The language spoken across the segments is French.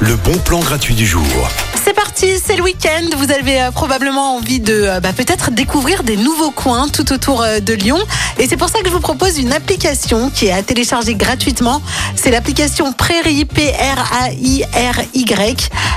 Le bon plan gratuit du jour. C'est parti, c'est le week-end. Vous avez euh, probablement envie de euh, bah, peut-être découvrir des nouveaux coins tout autour euh, de Lyon. Et c'est pour ça que je vous propose une application qui est à télécharger gratuitement. C'est l'application Prairie, P-R-A-I-R-Y.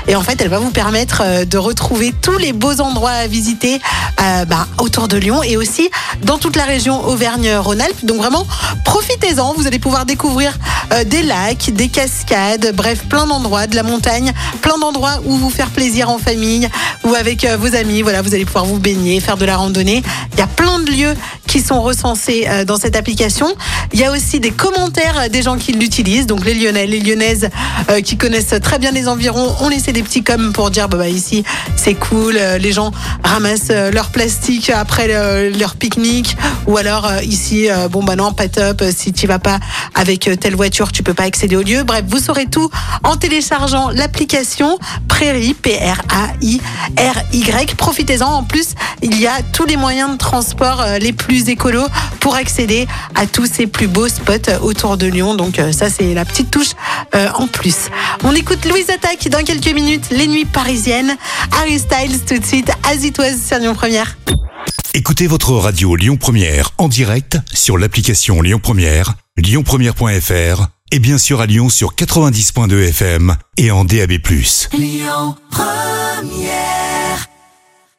Et en fait, elle va vous permettre de retrouver tous les beaux endroits à visiter bah, autour de Lyon et aussi dans toute la région Auvergne-Rhône-Alpes. Donc vraiment, profitez-en. Vous allez pouvoir découvrir des lacs, des cascades, bref, plein d'endroits, de la montagne, plein d'endroits où vous faire plaisir en famille ou avec euh, vos amis. Voilà, vous allez pouvoir vous baigner, faire de la randonnée. Il y a plein de lieux sont recensés euh, dans cette application. Il y a aussi des commentaires des gens qui l'utilisent. Donc les Lyonnais, les Lyonnaises euh, qui connaissent très bien les environs ont laissé des petits coms pour dire bah, bah ici c'est cool. Les gens ramassent leur plastique après leur pique-nique ou alors ici bon bah non pas top. Si tu vas pas avec telle voiture, tu peux pas accéder au lieu. Bref, vous saurez tout en téléchargeant l'application Prairie P-R-A-I-R-Y. Profitez-en. En plus, il y a tous les moyens de transport euh, les plus écolos pour accéder à tous ces plus beaux spots euh, autour de Lyon. Donc euh, ça, c'est la petite touche en plus. On écoute Louise Attaque dans quelques minutes, les nuits parisiennes. Harry Styles tout de suite, Azitoise sur Lyon Première. Écoutez votre radio Lyon Première en direct sur l'application Lyon Première, lyonpremière.fr et bien sûr à Lyon sur 90.2 FM et en DAB+. Lyon